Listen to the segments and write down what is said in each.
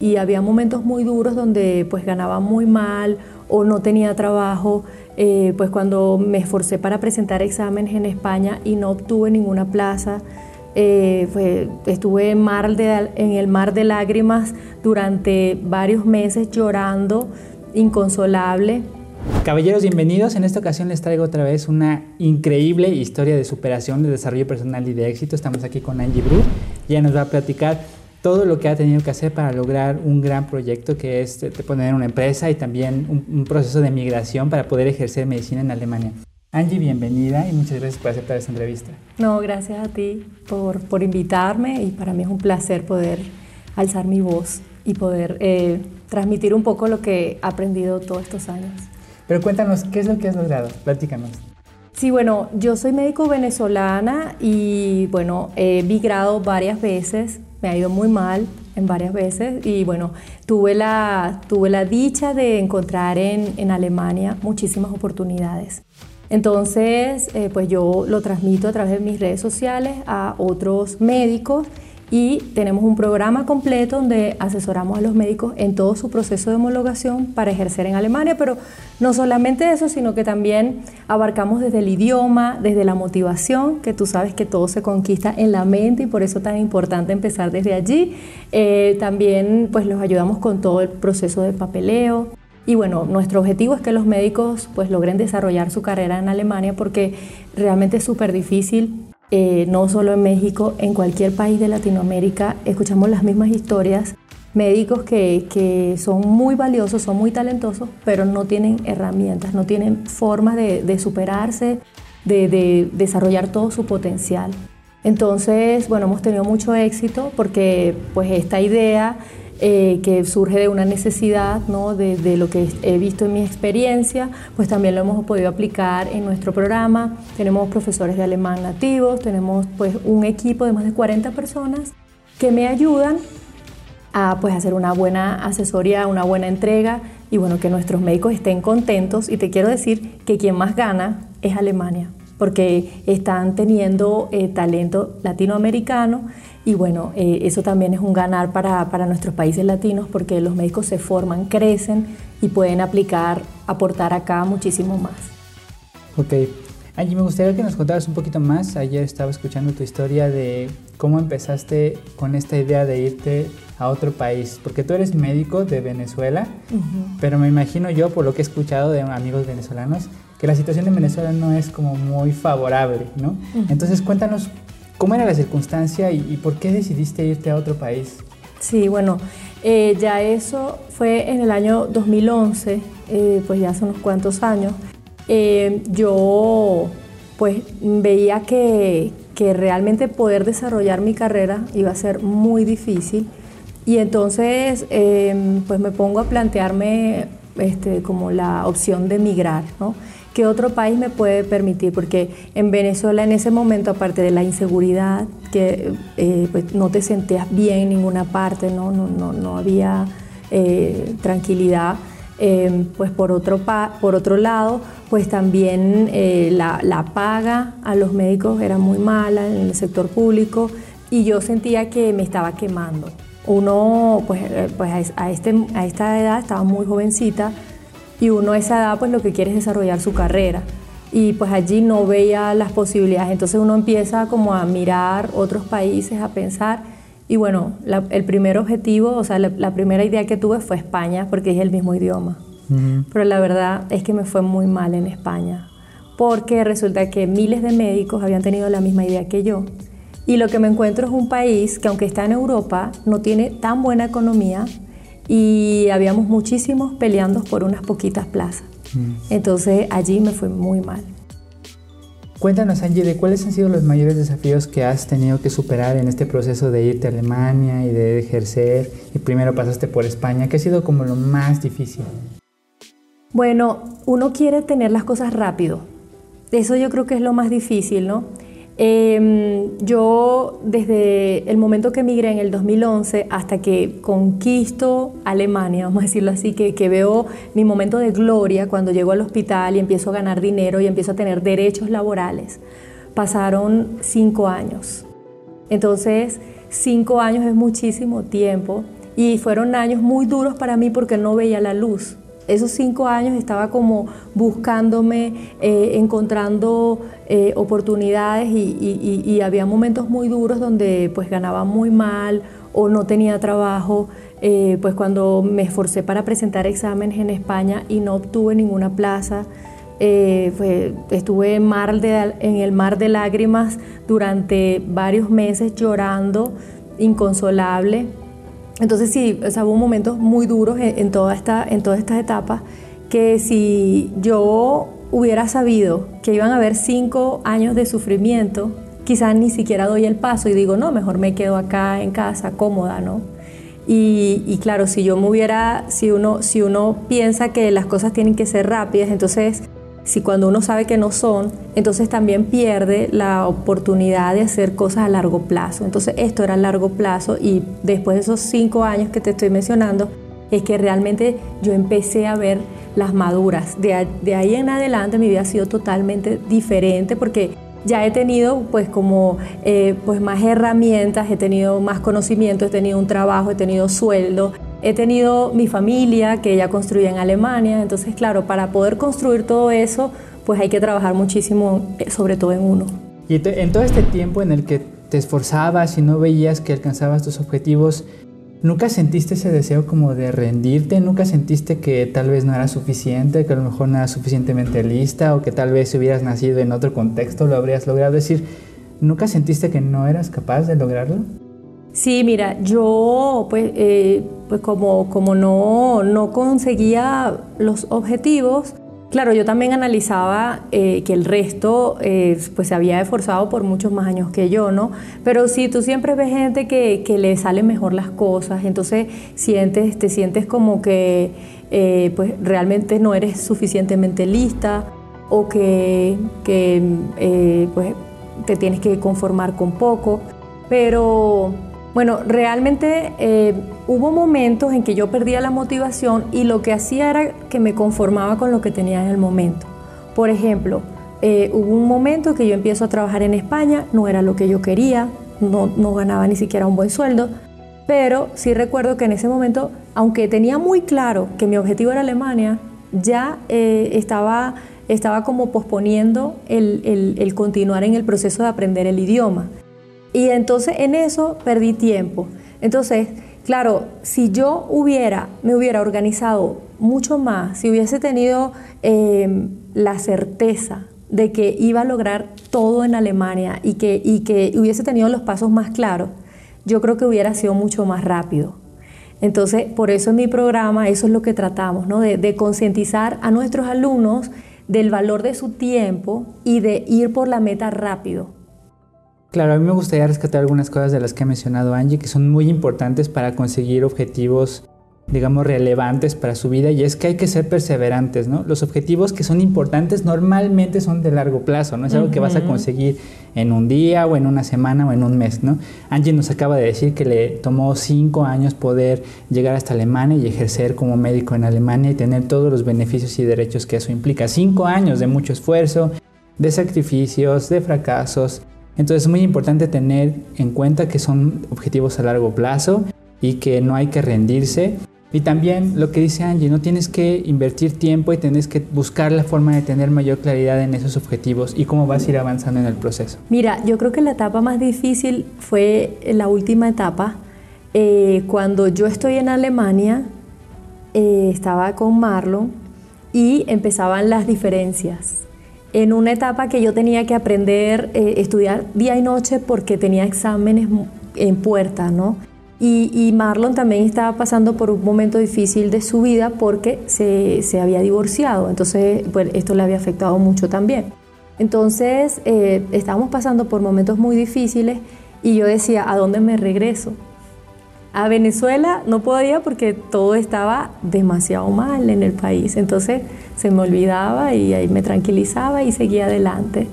y había momentos muy duros donde pues ganaba muy mal o no tenía trabajo. Eh, pues cuando me esforcé para presentar exámenes en España y no obtuve ninguna plaza, eh, estuve en, mar en el mar de lágrimas durante varios meses llorando, inconsolable. Caballeros, bienvenidos. En esta ocasión les traigo otra vez una increíble historia de superación, de desarrollo personal y de éxito. Estamos aquí con Angie Bru. Ella nos va a platicar todo lo que ha tenido que hacer para lograr un gran proyecto que es poner una empresa y también un, proceso de migración para poder ejercer medicina en Alemania. Angie, bienvenida y muchas gracias por aceptar esta entrevista. No, gracias a ti por, por invitarme y para mí es un placer poder alzar mi voz y poder eh, transmitir un poco lo que he aprendido todos estos años. Pero cuéntanos, ¿qué es lo que has logrado? Platícanos. Sí, bueno, yo soy médico venezolana y bueno, he migrado varias veces me ha ido muy mal en varias veces y bueno, tuve la, tuve la dicha de encontrar en, en Alemania muchísimas oportunidades. Entonces, eh, pues yo lo transmito a través de mis redes sociales a otros médicos y tenemos un programa completo donde asesoramos a los médicos en todo su proceso de homologación para ejercer en Alemania, pero no solamente eso, sino que también abarcamos desde el idioma, desde la motivación, que tú sabes que todo se conquista en la mente y por eso es tan importante empezar desde allí. Eh, también pues los ayudamos con todo el proceso de papeleo. Y bueno, nuestro objetivo es que los médicos pues logren desarrollar su carrera en Alemania porque realmente es súper difícil eh, no solo en México, en cualquier país de Latinoamérica, escuchamos las mismas historias. Médicos que, son muy valiosos, son muy talentosos, pero no tienen herramientas, no tienen formas de, superarse, de, de desarrollar todo su potencial. Entonces, bueno, hemos tenido mucho éxito porque pues esta idea eh, que surge de una necesidad, ¿no? de, lo que he visto en mi experiencia, pues también lo hemos podido aplicar en nuestro programa. Tenemos profesores de alemán nativos, tenemos pues un equipo de más de 40 personas que me ayudan a pues hacer una buena asesoría, una buena entrega y bueno, que nuestros médicos estén contentos y te quiero decir que quien más gana es Alemania porque están teniendo eh, talento latinoamericano y bueno, eh, eso también es un ganar para, nuestros países latinos porque los médicos se forman, crecen y pueden aplicar, aportar acá muchísimo más. Ok. Angie, me gustaría que nos contaras un poquito más. Ayer estaba escuchando tu historia de cómo empezaste con esta idea de irte a otro país, porque tú eres médico de Venezuela, pero me imagino yo, por lo que he escuchado de amigos venezolanos, que la situación en Venezuela no es como muy favorable, ¿no? Entonces cuéntanos ¿Cómo era la circunstancia y, por qué decidiste irte a otro país? Sí, bueno, eh, ya eso fue en el año 2011, eh, pues ya hace unos cuantos años. Eh, yo pues veía que, realmente poder desarrollar mi carrera iba a ser muy difícil y entonces pues me pongo a plantearme este, como la opción de migrar, ¿no? ¿Qué otro país me puede permitir? Porque en Venezuela en ese momento, aparte de la inseguridad, que eh, pues no te sentías bien en ninguna parte, no, no, no, no había eh, tranquilidad. Em, pues por otro, por otro lado, pues también eh, la, la, paga a los médicos era muy mala en el sector público y yo sentía que me estaba quemando. Uno, pues, pues a, este, a esta edad estaba muy jovencita, y uno a esa edad pues lo que quiere es desarrollar su carrera. Y pues allí no veía las posibilidades, entonces uno empieza como a mirar otros países, a pensar. Y bueno, el primer objetivo, o sea, la, primera idea que tuve fue España porque es el mismo idioma, pero la verdad es que me fue muy mal en España porque resulta que miles de médicos habían tenido la misma idea que yo. Y lo que me encuentro es un país que aunque está en Europa, no tiene tan buena economía, y habíamos muchísimos peleando por unas poquitas plazas. Mm. Entonces allí me fue muy mal. Cuéntanos, Angie, de cuáles han sido los mayores desafíos que has tenido que superar en este proceso de irte a Alemania y de ejercer, y primero pasaste por España, ¿qué ha sido como lo más difícil? Bueno, uno quiere tener las cosas rápido. Eso yo creo que es lo más difícil, ¿no? Em, yo desde el momento que emigré en el 2011 hasta que conquisto Alemania, vamos a decirlo así, que, que, veo mi momento de gloria cuando llego al hospital y empiezo a ganar dinero y empiezo a tener derechos laborales, pasaron cinco años. Entonces, cinco años es muchísimo tiempo y fueron años muy duros para mí porque no veía la luz. Esos cinco años estaba como buscándome, eh, encontrando eh, oportunidades y, había momentos muy duros donde pues ganaba muy mal o no tenía trabajo. Eh, pues cuando me esforcé para presentar exámenes en España y no obtuve ninguna plaza, eh, estuve en el mar de lágrimas durante varios meses llorando, inconsolable. Entonces sí, o hubo momentos muy duros en, toda esta, en todas estas etapas que si yo hubiera sabido que iban a haber cinco años de sufrimiento, quizás ni siquiera doy el paso y digo, no, mejor me quedo acá en casa, cómoda, ¿no? Y, claro, si yo me hubiera, si uno, si uno piensa que las cosas tienen que ser rápidas, entonces si cuando uno sabe que no son, entonces también pierde la oportunidad de hacer cosas a largo plazo. Entonces esto era a largo plazo y después de esos cinco años que te estoy mencionando, es que realmente yo empecé a ver las maduras. De, ahí en adelante mi vida ha sido totalmente diferente porque ya he tenido pues como eh, pues más herramientas, he tenido más conocimiento, he tenido un trabajo, he tenido sueldo, He tenido mi familia que ella construía en Alemania, entonces claro, para poder construir todo eso, pues hay que trabajar muchísimo, eh, sobre todo en uno. Y en todo este tiempo en el que te esforzabas y no veías que alcanzabas tus objetivos, ¿nunca sentiste ese deseo como de rendirte? ¿Nunca sentiste que tal vez no era suficiente, que a lo mejor no era suficientemente lista o que tal vez si hubieras nacido en otro contexto lo habrías logrado? Es decir, ¿nunca sentiste que no eras capaz de lograrlo? Sí, mira, yo pues, eh, pues como, como no, no conseguía los objetivos, claro, yo también analizaba eh, que el resto eh, pues se había esforzado por muchos más años que yo, ¿no? Pero sí, tú siempre ves gente que, que le salen mejor las cosas, entonces sientes, te sientes como que pues realmente no eres suficientemente lista o que, que pues te tienes que conformar con poco, pero bueno, realmente eh, hubo momentos en que yo perdía la motivación y lo que hacía era que me conformaba con lo que tenía en el momento. Por ejemplo, eh, hubo un momento que yo empiezo a trabajar en España, no era lo que yo quería, no, ganaba ni siquiera un buen sueldo, pero sí recuerdo que en ese momento, aunque tenía muy claro que mi objetivo era Alemania, ya eh, estaba, estaba como posponiendo el continuar en el proceso de aprender el idioma. Y entonces en eso perdí tiempo. Entonces, claro, si yo hubiera, me hubiera organizado mucho más, si hubiese tenido em, la certeza de que iba a lograr todo en Alemania y que, y que hubiese tenido los pasos más claros, yo creo que hubiera sido mucho más rápido. Entonces, por eso en mi programa, eso es lo que tratamos, ¿no? de, de concientizar a nuestros alumnos del valor de su tiempo y de ir por la meta rápido. Claro, a mí me gustaría rescatar algunas cosas de las que ha mencionado Angie que son muy importantes para conseguir objetivos, digamos, relevantes para su vida y es que hay que ser perseverantes, ¿no? Los objetivos que son importantes normalmente son de largo plazo, no es algo que vas a conseguir en un día o en una semana o en un mes, ¿no? Angie nos acaba de decir que le tomó cinco años poder llegar hasta Alemania y ejercer como médico en Alemania y tener todos los beneficios y derechos que eso implica. Cinco años de mucho esfuerzo, de sacrificios, de fracasos, entonces es muy importante tener en cuenta que son objetivos a largo plazo y que no hay que rendirse. Y también lo que dice Angie, no tienes que invertir tiempo y tienes que buscar la forma de tener mayor claridad en esos objetivos y cómo vas a ir avanzando en el proceso. Mira, yo creo que la etapa más difícil fue la última etapa. Eh, cuando yo estoy en Alemania, eh, estaba con Marlon y empezaban las diferencias en una etapa que yo tenía que aprender, eh, estudiar día y noche porque tenía exámenes en puerta, ¿no? Y, Marlon también estaba pasando por un momento difícil de su vida porque se, había divorciado, entonces pues, esto le había afectado mucho también. Entonces eh, estábamos pasando por momentos muy difíciles y yo decía, ¿a dónde me regreso? A Venezuela no podía porque todo estaba demasiado mal en el país. Entonces se me olvidaba y ahí me tranquilizaba y seguía adelante.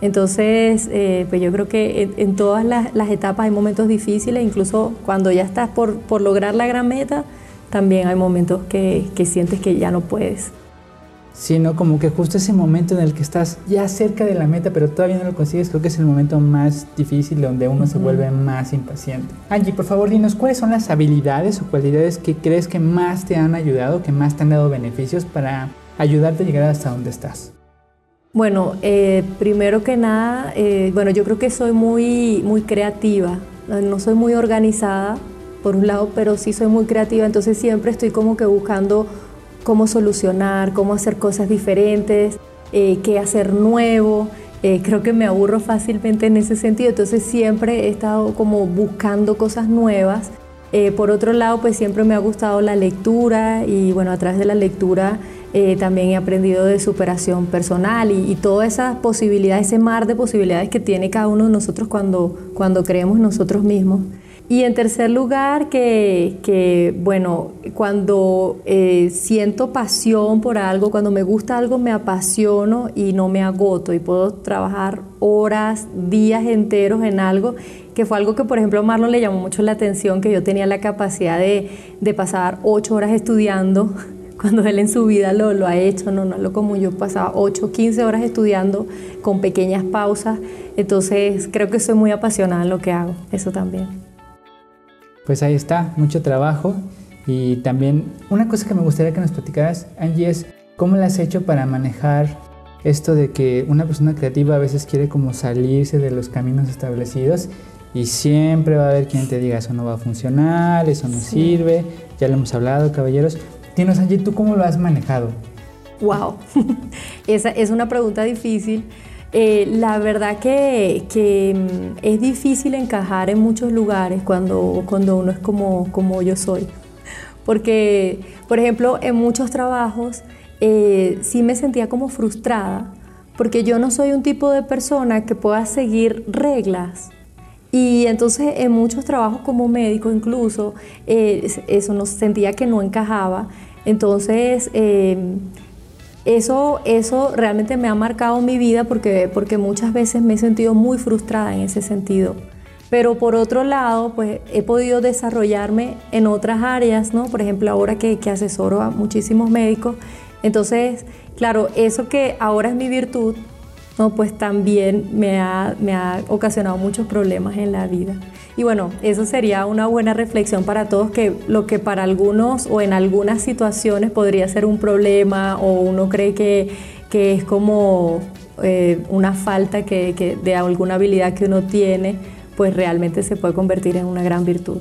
Entonces, eh, pues yo creo que en, todas las, etapas hay momentos difíciles, incluso cuando ya estás por, por lograr la gran meta, también hay momentos que, que sientes que ya no puedes. Sino como que justo ese momento en el que estás ya cerca de la meta, pero todavía no lo consigues, creo que es el momento más difícil donde uno se vuelve más impaciente. Angie, por favor, dinos cuáles son las habilidades o cualidades que crees que más te han ayudado, que más te han dado beneficios para ayudarte a llegar hasta donde estás. Bueno, eh, primero que nada, eh, bueno, yo creo que soy muy, muy creativa, no soy muy organizada, por un lado, pero sí soy muy creativa, entonces siempre estoy como que buscando cómo solucionar, cómo hacer cosas diferentes, eh, qué hacer nuevo. Eh, creo que me aburro fácilmente en ese sentido, entonces siempre he estado como buscando cosas nuevas. Eh, por otro lado, pues siempre me ha gustado la lectura y bueno, a través de la lectura también he aprendido de superación personal y, y todas esas posibilidades, ese mar de posibilidades que tiene cada uno de nosotros cuando, cuando creemos nosotros mismos. Y en tercer lugar, que, bueno, cuando eh, siento pasión por algo, cuando me gusta algo, me apasiono y no me agoto. Y puedo trabajar horas, días enteros en algo, que fue algo que, por ejemplo, a Marlon le llamó mucho la atención, que yo tenía la capacidad de, pasar ocho horas estudiando, cuando él en su vida lo, lo ha hecho, no, no es lo común, yo pasaba 8, 15 horas estudiando con pequeñas pausas, entonces creo que soy muy apasionada en lo que hago, eso también pues ahí está, mucho trabajo. Y también una cosa que me gustaría que nos platicaras, Angie, es cómo le has hecho para manejar esto de que una persona creativa a veces quiere como salirse de los caminos establecidos y siempre va a haber quien te diga eso no va a funcionar, eso no sirve, ya lo hemos hablado, caballeros. Dinos, Angie, ¿tú cómo lo has manejado? Wow, esa es una pregunta difícil eh, la verdad que, mm, es difícil encajar en muchos lugares cuando, cuando uno es como, como yo soy. Porque, por ejemplo, en muchos trabajos eh, sí me sentía como frustrada, porque yo no soy un tipo de persona que pueda seguir reglas. Y entonces en muchos trabajos como médico incluso, eh, eso nos sentía que no encajaba. Entonces, eso, eso realmente me ha marcado mi vida porque, porque muchas veces me he sentido muy frustrada en ese sentido. Pero por otro lado, pues he podido desarrollarme en otras áreas, ¿no? Por ejemplo, ahora que, que asesoro a muchísimos médicos. Entonces, claro, eso que ahora es mi virtud, ¿no? Pues también me ha, me ha ocasionado muchos problemas en la vida. Y bueno, eso sería una buena reflexión para todos, que lo que para algunos o en algunas situaciones podría ser un problema o uno cree que, que es como eh, una falta que, de alguna habilidad que uno tiene, pues realmente se puede convertir en una gran virtud.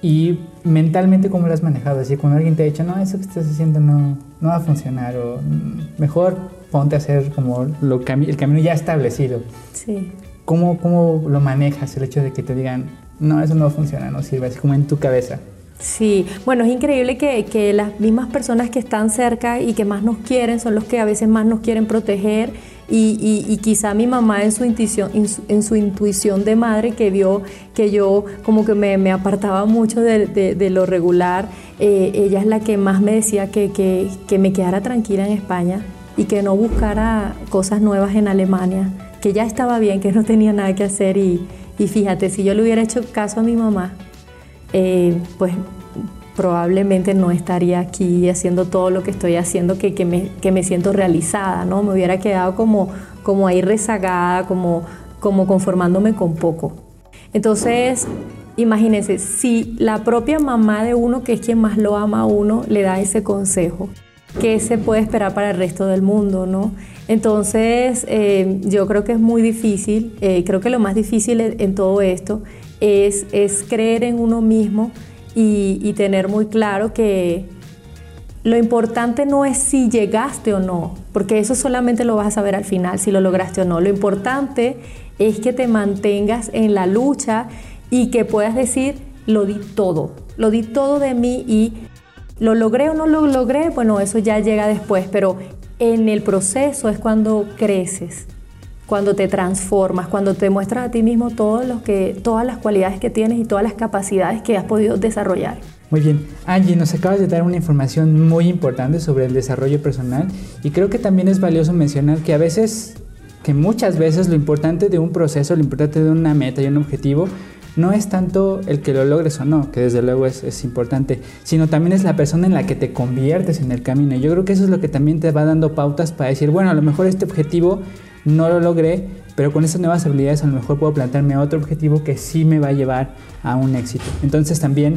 Y mentalmente, ¿cómo lo has manejado? Así, cuando alguien te ha dicho, no, eso que estás haciendo no, no va a funcionar, o mm, mejor ponte a hacer como lo, el camino ya establecido. Sí. ¿Cómo, ¿Cómo lo manejas el hecho de que te digan, no, eso no funciona, no sirve, así como en tu cabeza? Sí, bueno, es increíble que, que, las mismas personas que están cerca y que más nos quieren son los que a veces más nos quieren proteger y, y, quizá mi mamá en su, intuición, en su, intuición de madre que vio que yo como que me, me apartaba mucho de, de, lo regular, eh, ella es la que más me decía que, que, que me quedara tranquila en España y que no buscara cosas nuevas en Alemania que ya estaba bien, que no tenía nada que hacer y, fíjate, si yo le hubiera hecho caso a mi mamá, eh, pues probablemente no estaría aquí haciendo todo lo que estoy haciendo, que, que, me, que me siento realizada, ¿no? Me hubiera quedado como, como ahí rezagada, como, como conformándome con poco. Entonces, imagínense, si la propia mamá de uno, que es quien más lo ama a uno, le da ese consejo, ¿qué se puede esperar para el resto del mundo, no? Entonces, eh, yo creo que es muy difícil, eh, creo que lo más difícil en todo esto es, creer en uno mismo y, tener muy claro que lo importante no es si llegaste o no, porque eso solamente lo vas a saber al final, si lo lograste o no. Lo importante es que te mantengas en la lucha y que puedas decir, lo di todo, lo di todo de mí y lo logré o no lo logré, bueno, eso ya llega después, pero en el proceso es cuando creces, cuando te transformas, cuando te muestras a ti mismo todo que, todas las cualidades que tienes y todas las capacidades que has podido desarrollar. Muy bien, Angie, nos acabas de dar una información muy importante sobre el desarrollo personal y creo que también es valioso mencionar que a veces, que muchas veces lo importante de un proceso, lo importante de una meta y un objetivo, no es tanto el que lo logres o no, que desde luego es, importante, sino también es la persona en la que te conviertes en el camino. Yo creo que eso es lo que también te va dando pautas para decir, bueno, a lo mejor este objetivo no lo logré, pero con esas nuevas habilidades a lo mejor puedo plantearme otro objetivo que sí me va a llevar a un éxito. Entonces también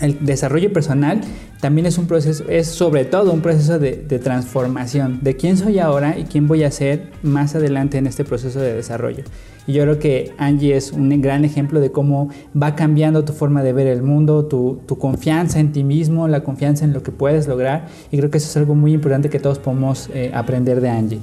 el desarrollo personal también es un proceso, es sobre todo un proceso de, transformación de quién soy ahora y quién voy a ser más adelante en este proceso de desarrollo. Y yo creo que Angie es un gran ejemplo de cómo va cambiando tu forma de ver el mundo, tu, confianza en ti mismo, la confianza en lo que puedes lograr. Y creo que eso es algo muy importante que todos podemos eh, aprender de Angie.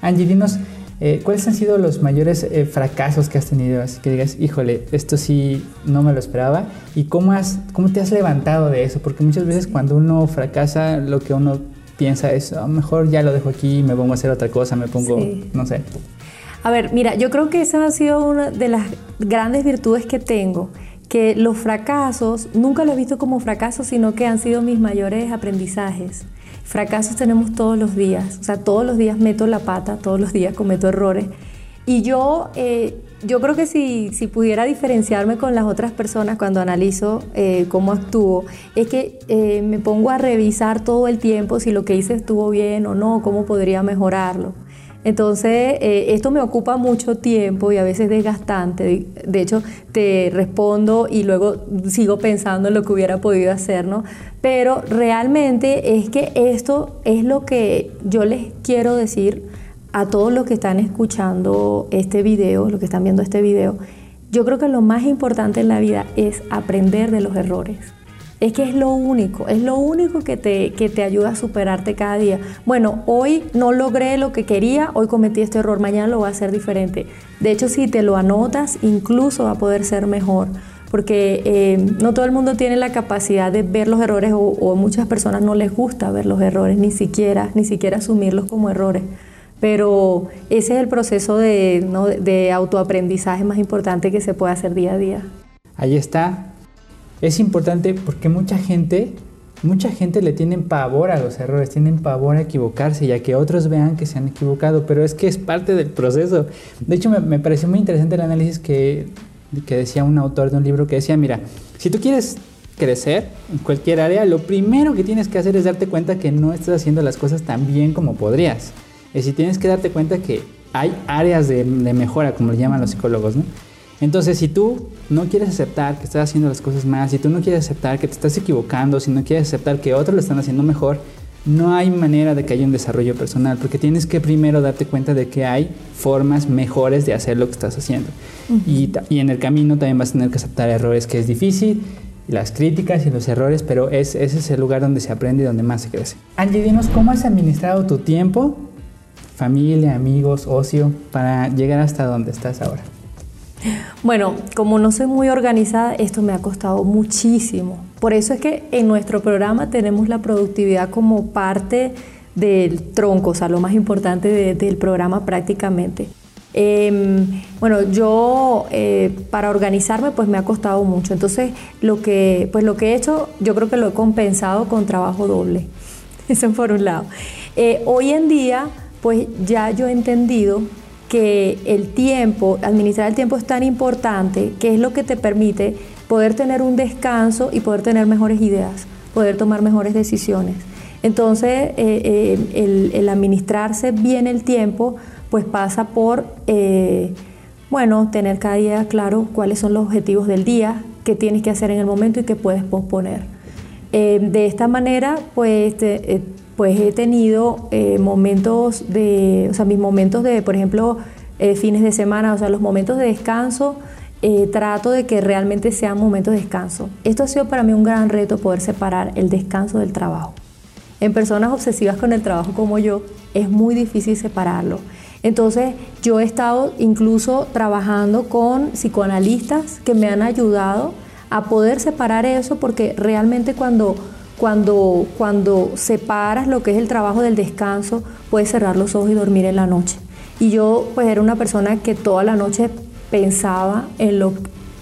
Angie, dinos, eh, ¿Cuáles han sido los mayores eh, fracasos que has tenido? Así que digas, híjole, esto sí no me lo esperaba. ¿Y cómo, has, cómo te has levantado de eso? Porque muchas veces cuando uno fracasa, lo que uno piensa es, a lo mejor ya lo dejo aquí, y me pongo a hacer otra cosa, me pongo, no sé. A ver, mira, yo creo que esa ha sido una de las grandes virtudes que tengo, que los fracasos nunca los he visto como fracasos, sino que han sido mis mayores aprendizajes. Fracasos tenemos todos los días, o sea, todos los días meto la pata, todos los días cometo errores. Y yo, eh, yo creo que si, si, pudiera diferenciarme con las otras personas cuando analizo eh, cómo actúo, es que eh, me pongo a revisar todo el tiempo si lo que hice estuvo bien o no, cómo podría mejorarlo. Entonces, eh, esto me ocupa mucho tiempo y a veces desgastante. De hecho, te respondo y luego sigo pensando en lo que hubiera podido hacer, ¿no? Pero realmente es que esto es lo que yo les quiero decir a todos los que están escuchando este video, los que están viendo este video. Yo creo que lo más importante en la vida es aprender de los errores. Es que es lo único, es lo único que te, que te ayuda a superarte cada día. Bueno, hoy no logré lo que quería, hoy cometí este error, mañana lo voy a hacer diferente. De hecho, si te lo anotas, incluso va a poder ser mejor porque eh, no todo el mundo tiene la capacidad de ver los errores o, o, muchas personas no les gusta ver los errores, ni siquiera, ni siquiera asumirlos como errores. Pero ese es el proceso de, ¿no? de autoaprendizaje más importante que se puede hacer día a día. Ahí está, es importante porque mucha gente, mucha gente le tienen pavor a los errores, tienen pavor a equivocarse y a que otros vean que se han equivocado, pero es que es parte del proceso. De hecho, me, pareció muy interesante el análisis que, que decía un autor de un libro que decía, mira, si tú quieres crecer en cualquier área, lo primero que tienes que hacer es darte cuenta que no estás haciendo las cosas tan bien como podrías. Es decir, tienes que darte cuenta que hay áreas de, de mejora, como le llaman los psicólogos, ¿no? Entonces, si tú no quieres aceptar que estás haciendo las cosas mal, si tú no quieres aceptar que te estás equivocando, si no quieres aceptar que otros lo están haciendo mejor, no hay manera de que haya un desarrollo personal, porque tienes que primero darte cuenta de que hay formas mejores de hacer lo que estás haciendo. y, en el camino también vas a tener que aceptar errores, que es difícil, las críticas y los errores, pero es, ese es el lugar donde se aprende y donde más se crece. Angie, dinos cómo has administrado tu tiempo, familia, amigos, ocio, para llegar hasta donde estás ahora. Bueno, como no soy muy organizada, esto me ha costado muchísimo. Por eso es que en nuestro programa tenemos la productividad como parte del tronco, o sea, lo más importante del programa prácticamente. Em, bueno, yo eh, para organizarme pues me ha costado mucho. Entonces, lo que, pues lo que he hecho, yo creo que lo he compensado con trabajo doble. Eso por un lado. Eh, hoy en día, pues ya yo he entendido que el tiempo, administrar el tiempo es tan importante que es lo que te permite poder tener un descanso y poder tener mejores ideas, poder tomar mejores decisiones. Entonces, eh, eh, el, administrarse bien el tiempo, pues pasa por, eh, bueno, tener cada día claro cuáles son los objetivos del día, qué tienes que hacer en el momento y qué puedes posponer. de esta manera, pues pues he tenido eh, momentos de, o sea, mis momentos de, por ejemplo, eh, fines de semana, o sea, los momentos de descanso, eh, trato de que realmente sean momentos de descanso. Esto ha sido para mí un gran reto poder separar el descanso del trabajo. En personas obsesivas con el trabajo como yo, es muy difícil separarlo. Entonces, yo he estado incluso trabajando con psicoanalistas que me han ayudado a poder separar eso porque realmente cuando cuando, cuando separas lo que es el trabajo del descanso, puedes cerrar los ojos y dormir en la noche. Y yo pues era una persona que toda la noche pensaba en lo,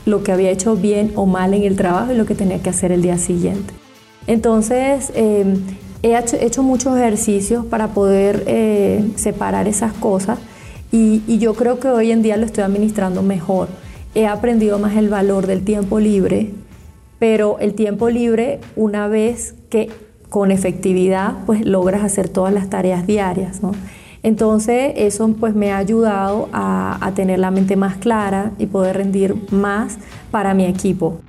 lo que había hecho bien o mal en el trabajo y lo que tenía que hacer el día siguiente. Entonces, em, he hecho, muchos ejercicios para poder eh, separar esas cosas y, y, yo creo que hoy en día lo estoy administrando mejor. he aprendido más el valor del tiempo libre, pero el tiempo libre una vez que con efectividad pues logras hacer todas las tareas diarias. Entonces eso pues me ha ayudado a tener la mente más clara y poder rendir más para mi equipo.